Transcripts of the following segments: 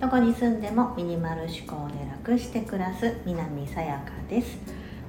どこに住んでもミニマル思考で楽して暮らす南さやかです。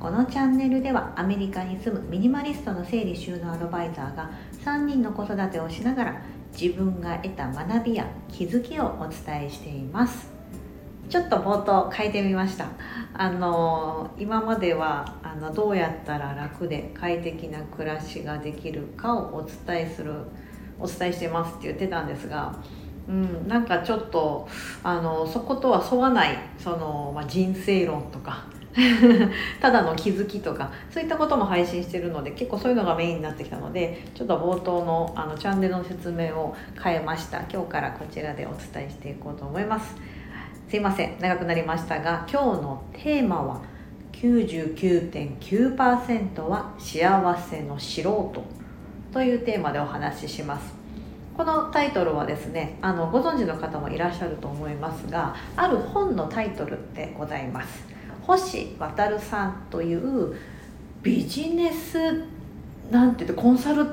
このチャンネルではアメリカに住むミニマリストの整理収納アドバイザーが3人の子育てをしながら自分が得た学びや気づきをお伝えしています。ちょっと冒頭変えてみました。あの今まではあのどうやったら楽で快適な暮らしができるかをお伝えするお伝えしてますって言ってたんですがうん、なんかちょっとあのそことは沿わないその、まあ、人生論とか ただの気づきとかそういったことも配信してるので結構そういうのがメインになってきたのでちょっと冒頭のあのチャンネルの説明を変えました。今日からこちらでお伝えしていこうと思います。すいません長くなりましたが今日のテーマは99.9%は幸せの素人というテーマでお話しします。このタイトルはですねあのご存知の方もいらっしゃると思いますがある本のタイトルでございます。星渉さんというビジネスなんて言ってコンサル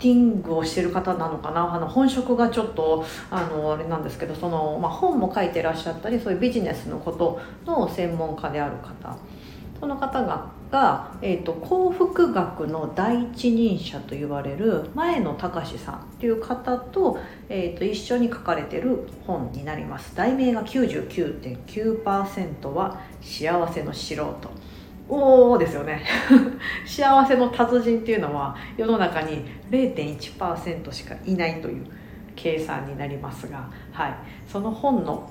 ティングをしてる方なのかな？あの本職がちょっとあのあれなんですけどその、まあ、本も書いてらっしゃったりそういうビジネスのことの専門家である方。その方がが、えーと、幸福学の第一人者と言われる前野隆さんっていう方と,、えーと、一緒に書かれてる本になります。題名が99.9%は幸せの素人おおですよね 幸せの達人っていうのは世の中に0.1%しかいないという計算になりますが、はい、その本の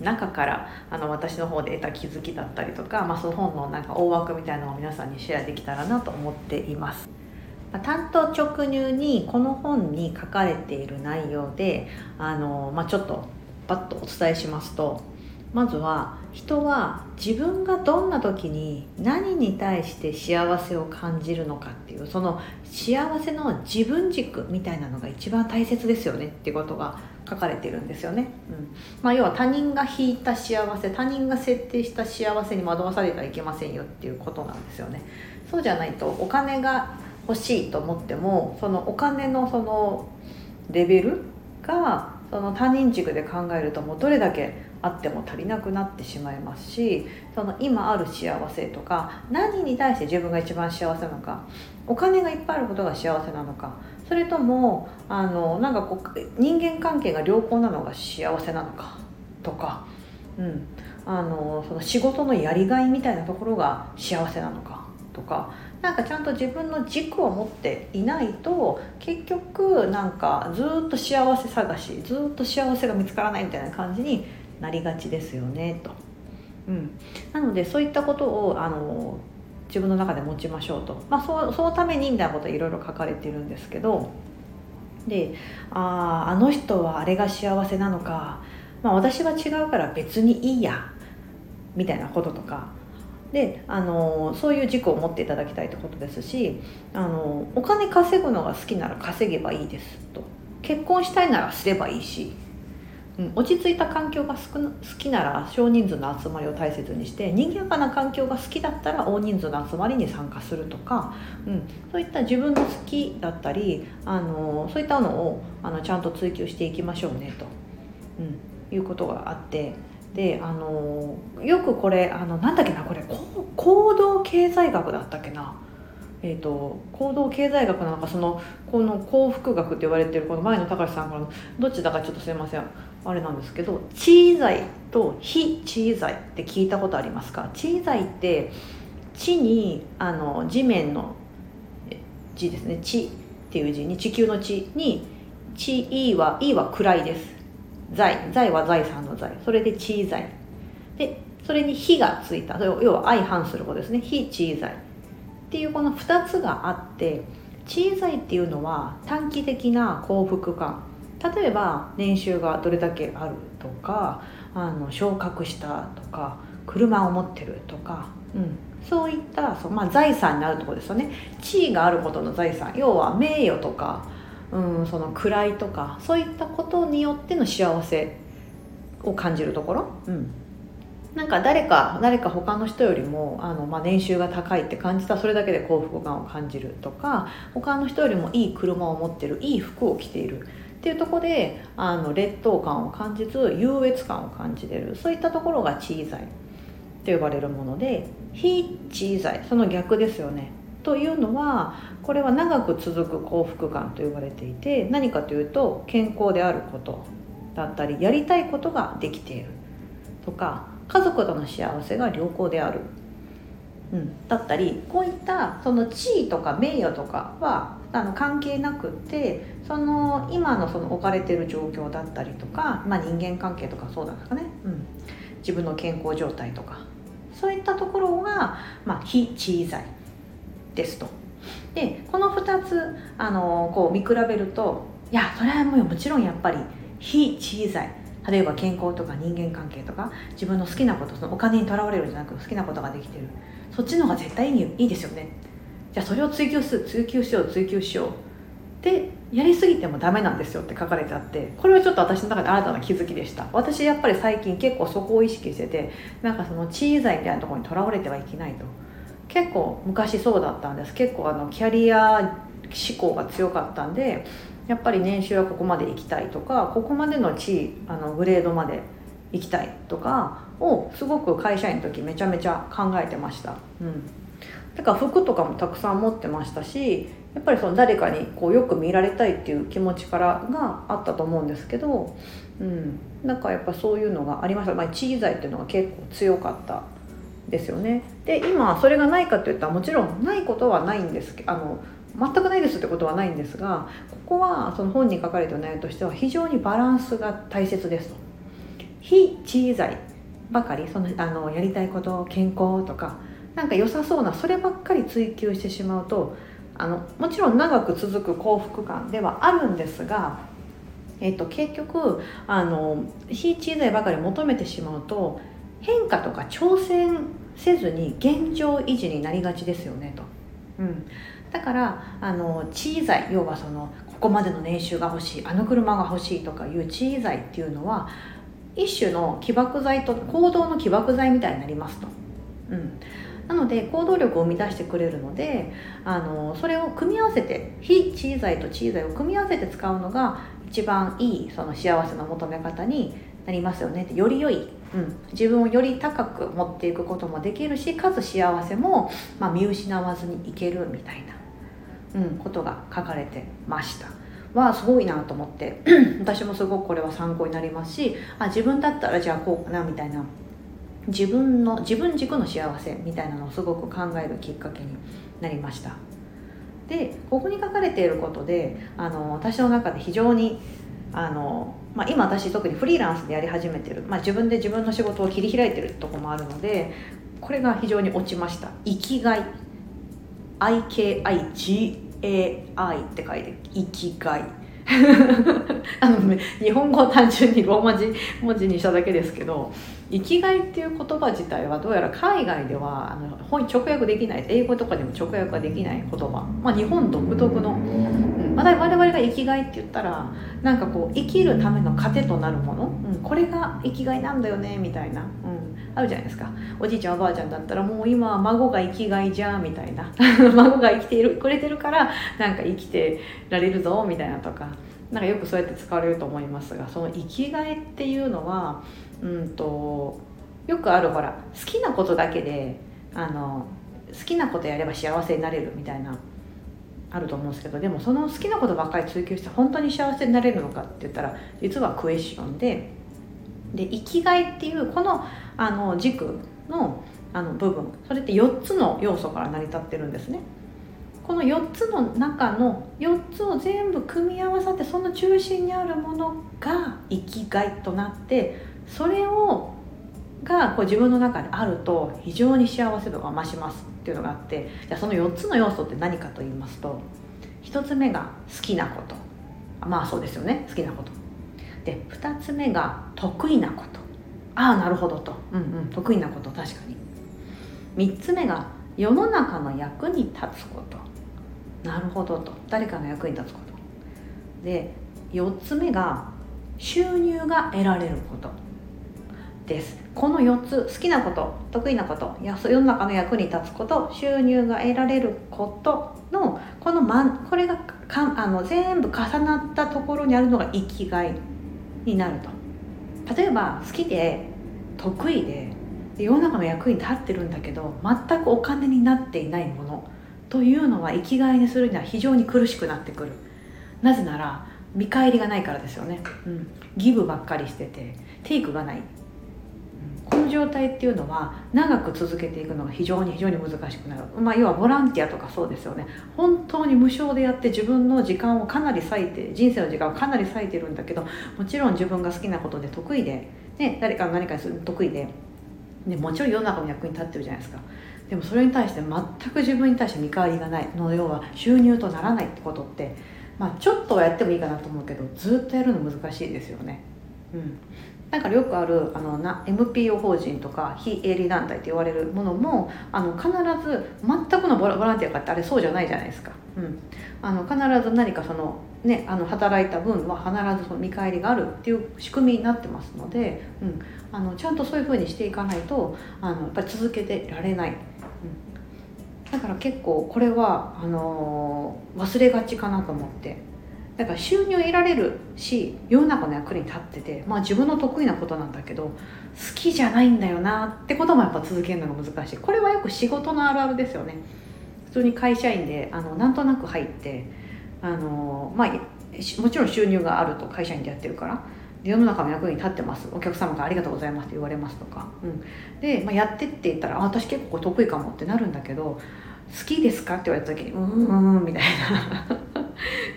中からあの私の方で得た気づきだったりとか、まあ、その本のなんか大枠みたいなのを皆さんにシェアできたらなと思っています。ま、単刀直入にこの本に書かれている内容であの、まあ、ちょっとパッとお伝えしますとまずは人は自分がどんな時に何に対して幸せを感じるのかっていうその幸せの自分軸みたいなのが一番大切ですよねっていうことが書かれてるんですよね、うん。まあ、要は他人が引いた幸せ他人が設定した幸せに惑わされてはいけませんよっていうことなんですよね。そうじゃないとお金が欲しいと思ってもそのお金のそのレベルがその他人軸で考えるともうどれだけあっても足りなくなってしまいますしその今ある幸せとか何に対して自分が一番幸せなのかお金がいっぱいあることが幸せなのかそれともあのなんかこう人間関係が良好なのが幸せなのかとか、うん、あのその仕事のやりがいみたいなところが幸せなのかとかなんかちゃんと自分の軸を持っていないと結局なんかずっと幸せ探しずっと幸せが見つからないみたいな感じになりがちですよねと。うん、なのでそういったことをあの自分の中で持ちましょうと、まあ、そそのためにみたいなこといろいろ書かれてるんですけど。であああの人はあれが幸せなのか、まあ、私は違うから別にいいや。みたいなこととか。であのそういう軸を持っていただきたいってことですし。あのお金稼ぐのが好きなら稼げばいいですと。結婚したいならすればいいし。うん、落ち着いた環境が好きなら少人数の集まりを大切にして賑やかな環境が好きだったら大人数の集まりに参加するとか、うん、そういった自分の好きだったりあのそういったのをあのちゃんと追求していきましょうねと、うん、いうことがあって。であのよくこれあのなんだっけなこれ行動経済学だったっけな。えーと、行動経済学なのかそのこの幸福学って言われてるこの前野隆さんからのどっちだかちょっとすいません。あれなんですけど地剤と非地剤って聞いたことありますか？地剤って地にあの地面の地ですね。地っていう字に地球の地に地 E は E は位です。財財は財産の財それで地財でそれに非がついた。要は相反することですね。非地財っていうこの2つがあって小さいっていうのは短期的な幸福感。例えば年収がどれだけあるとかあの昇格したとか車を持ってるとか、うん、そういったそう、まあ、財産になるところですよね。地位があることの財産要は名誉とか、うん、その位とかそういったことによっての幸せを感じるところ、うん、なんか誰か誰か他の人よりもあの、まあ、年収が高いって感じたらそれだけで幸福感を感じるとか他の人よりもいい車を持ってるいい服を着ているっていうとこであの劣等感を感じず優越感を感じてる。そういったところが地位罪と呼ばれるもので非地位罪その逆ですよね。というのはこれは長く続く幸福感と言われていて何かというと健康であることだったりやりたいことができている。とか家族との幸せが良好である、うん、だったりこういったその地位とか名誉とかはあの関係なくってその今のその置かれてる状況だったりとか、まあ、人間関係とかそうだかね、うん、自分の健康状態とか。そういったところが、まあ、非地位罪ですと。でこの2つあのこう見比べるといやそれはもうもちろんやっぱり非地位罪例えば健康とか人間関係とか自分の好きなことそのお金にとらわれるんじゃなく好きなことができてる。そっちの方が絶対いいいですよね。じゃあそれを追求する追求しよう追求しよう。でやりすぎてもダメなんですよって書かれてあってこれはちょっと私の中で新たな気づきでした。私やっぱり最近結構そこを意識しててなんかその地位罪みたいなところにとらわれてはいけないと。結構昔そうだったんです。結構あのキャリア志向が強かったんでやっぱり年収はここまで行きたいとかここまでの地位あのグレードまで行きたいとかをすごく会社員の時めちゃめちゃ考えてました。うん。だから服とかもたくさん持ってましたしやっぱりその誰かにこうよく見られたいっていう気持ちからがあったと思うんですけど、うん、なんかやっぱそういうのがありました、まあ、地位罪っていうのが結構強かったですよね。で今それがないかっていったらもちろんないことはないんですあの全くないですってことはないんですがここはその本に書かれてる内容としては非常にバランスが大切ですと。非地位罪ばかりそのあのやりたいこと健康とかなんか良さそうなそればっかり追求してしまうとあのもちろん長く続く幸福感ではあるんですが、えっと、結局あの非地位罪ばかり求めてしまうと変化とか挑戦せずに現状維持になりがちですよねと。うん、だからあの地位罪要はそのここまでの年収が欲しいあの車が欲しいとかいう地位罪っていうのは一種の起爆剤と行動の起爆剤みたいになりますと。うん、なので行動力を生み出してくれるのであのそれを組み合わせて非地位罪と地位罪を組み合わせて使うのが一番いいその幸せの求め方になりますよね。より良い、うん、自分をより高く持っていくこともできるしかつ幸せも、まあ、見失わずにいけるみたいなうん、ことが書かれてました。はすごいなと思って。私もすごくこれは参考になりますしあ自分だったらじゃあこうかなみたいな自分の自分軸の幸せみたいなのをすごく考えるきっかけになりました。でここに書かれていることであの私の中で非常にあの、まあ、今私特にフリーランスでやり始めてる、まあ、自分で自分の仕事を切り開いてるとこもあるのでこれが非常に落ちました。生きがい。IKIG AI って書いて生きがい。あのね日本語を単純にローマ字文字にしただけですけど生きがいっていう言葉自体はどうやら海外ではあの本直訳できない英語とかでも直訳ができない言葉、まあ、日本独特の、うん。まあ、我々が生きがいって言ったらなんかこう生きるための糧となるもの、うん、これが生きがいなんだよねみたいな、うん、あるじゃないですか。おじいちゃんおばあちゃんだったらもう今は孫が生きがいじゃんみたいな。孫が生きているくれてるからなんか生きてられるぞみたいなとか。なんかよくそうやって使われると思いますがその生きがいっていうのはうんとよくあるほら好きなことだけであの好きなことやれば幸せになれるみたいなあると思うんですけどでもその好きなことばっかり追求して本当に幸せになれるのかって言ったら実はクエスチョンでで生きがいっていうこのあの軸のあの部分それって4つの要素から成り立ってるんですね。この4つの中の4つを全部組み合わさってその中心にあるものが生きがいとなってそれをがこう自分の中であると非常に幸せ度が増しますっていうのがあってじゃあその4つの要素って何かと言いますと1つ目が好きなこと。まあそうですよね。好きなこと。で2つ目が得意なこと。ああなるほどと。うんうん。得意なこと確かに。3つ目が世の中の役に立つこと。なるほどと。誰かの役に立つこと。で4つ目が収入が得られること。です。この4つ好きなこと得意なこと世の中の役に立つこと収入が得られることのこの、ま、これがかあの全部重なったところにあるのが生きがいになると。例えば好きで得意で世の中の役に立ってるんだけど全くお金になっていないものというのは生きがいにするには非常に苦しくなってくる。なぜなら見返りがないからですよね、うん、ギブばっかりしててテイクがない。の状態っていうのは長く続けていくのが非常に非常に難しくなる、まあ、要はボランティアとかそうですよね。本当に無償でやって自分の時間をかなり割いて人生の時間をかなり割いてるんだけどもちろん自分が好きなことで得意で、ね、誰かが何かにする得意で、ね、もちろん世の中の役に立ってるじゃないですか。でもそれに対して全く自分に対して見返りがない。の要は収入とならないってことってまあちょっとはやってもいいかなと思うけどずっとやるの難しいですよね。うん。だかよくあるあのな MPO 法人とか非営利団体と言われるものもあの必ず全くのボランティアかってあれそうじゃないじゃないですか、うん、あの必ず何かその,、ね、あの働いた分は必ずその見返りがあるっていう仕組みになってますので、うん、あのちゃんとそういうふうにしていかないとあのやっぱり続けてられない、うん、だから結構これはあの忘れがちかなと思って。だから収入得られるし世の中の役に立ってて、まあ、自分の得意なことなんだけど好きじゃないんだよなってこともやっぱ続けるのが難しい。これはよく仕事のあるあるですよね。普通に会社員であのなんとなく入ってあの、まあ、もちろん収入があると会社員でやってるから世の中の役に立ってます。お客様からありがとうございますって言われますとか、うん、で、まあ、やってって言ったらあ私結構得意かもってなるんだけど好きですかって言われた時にうんうんみたいな。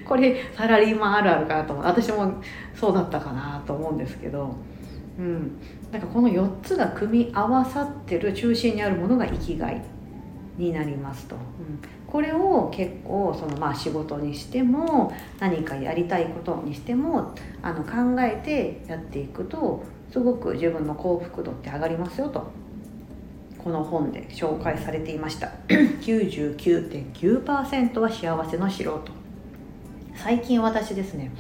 これサラリーマンあるあるかなと思う。私もそうだったかなと思うんですけど。うん。なんかこの4つが組み合わさってる中心にあるものが生きがいになりますと、うん、これを結構そのまあ仕事にしても何かやりたいことにしてもあの考えてやっていくとすごく自分の幸福度って上がりますよと。この本で紹介されていました。99.9%は幸せの素人最近私ですね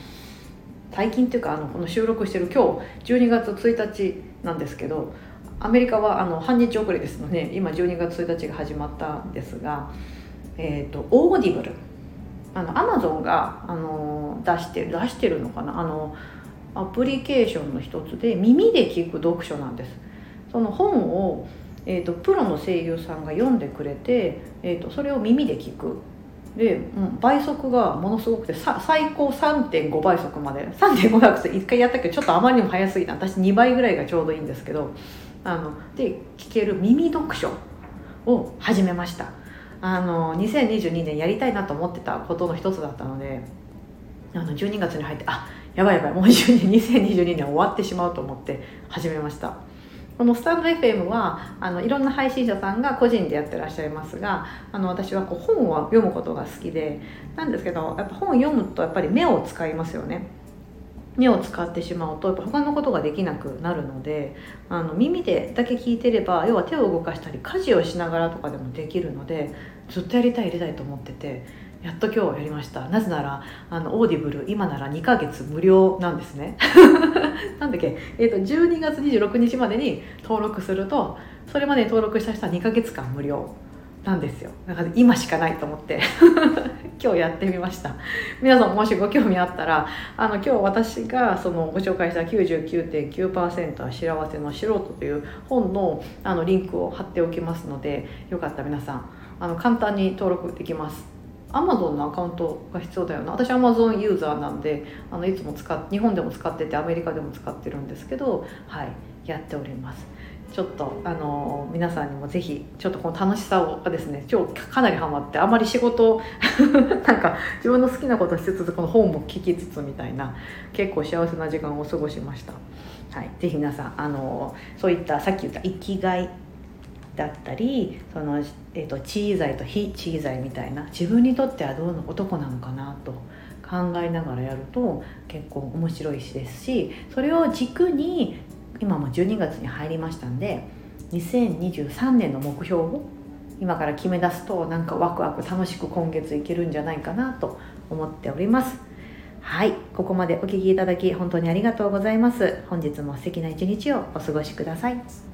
最近っていうかあのこの収録してる今日12月1日なんですけどアメリカはあの半日遅れですので今12月1日が始まったんですが、えーと、オーディブルあのアマゾンがあの出してる出してるのかなあのアプリケーションの一つで耳で聞く読書なんです。その本を、えーと、プロの声優さんが読んでくれて、えーとそれを耳で聞く。で、倍速がものすごくて最高3.5倍速まで。3.5倍速1回やったけどちょっとあまりにも早すぎた。私2倍ぐらいがちょうどいいんですけどあので聞ける耳読書を始めました。あの2022年やりたいなと思ってたことの一つだったのであの12月に入ってあやばいやばいもう2022年終わってしまうと思って始めました。このスタンド FM はあのいろんな配信者さんが個人でやってらっしゃいますがあの私はこう本を読むことが好きでなんですけどやっぱ本を読むとやっぱり目を使いますよね。目を使ってしまうとやっぱ他のことができなくなるのであの耳でだけ聞いてれば要は手を動かしたり家事をしながらとかでもできるのでずっとやりたいやりたいと思っててやっと今日やりました。なぜならあのオーディブル今なら2ヶ月無料なんですね。なんだっけ、えーと、12月26日までに登録するとそれまで登録した人は2ヶ月間無料なんですよ。だから今しかないと思って。今日やってみました。皆さんもしご興味あったらあの今日私がそのご紹介した99.9%は幸せの素人という本のあのリンクを貼っておきますのでよかった皆さんあの簡単に登録できます。アマゾンのアカウントが必要だよな。私アマゾンユーザーなんであのいつも使っ日本でも使っててアメリカでも使ってるんですけどはいやっております。ちょっとあの皆さんにもぜひちょっとこの楽しさをですね今日かなりハマってあまり仕事 なんか自分の好きなことしつつこの本も聞きつつみたいな結構幸せな時間を過ごしました。はい、ぜひ皆さんあのそういったさっき言った生きがいだったりその、えーと、地位罪と非地位罪みたいな自分にとってはどうの男なのかなと考えながらやると結構面白いしですしそれを軸に今も12月に入りましたんで2023年の目標を今から決め出すとなんかワクワク楽しく今月いけるんじゃないかなと思っております。はい。ここまでお聞きいただき本当にありがとうございます。本日も素敵な一日をお過ごしください。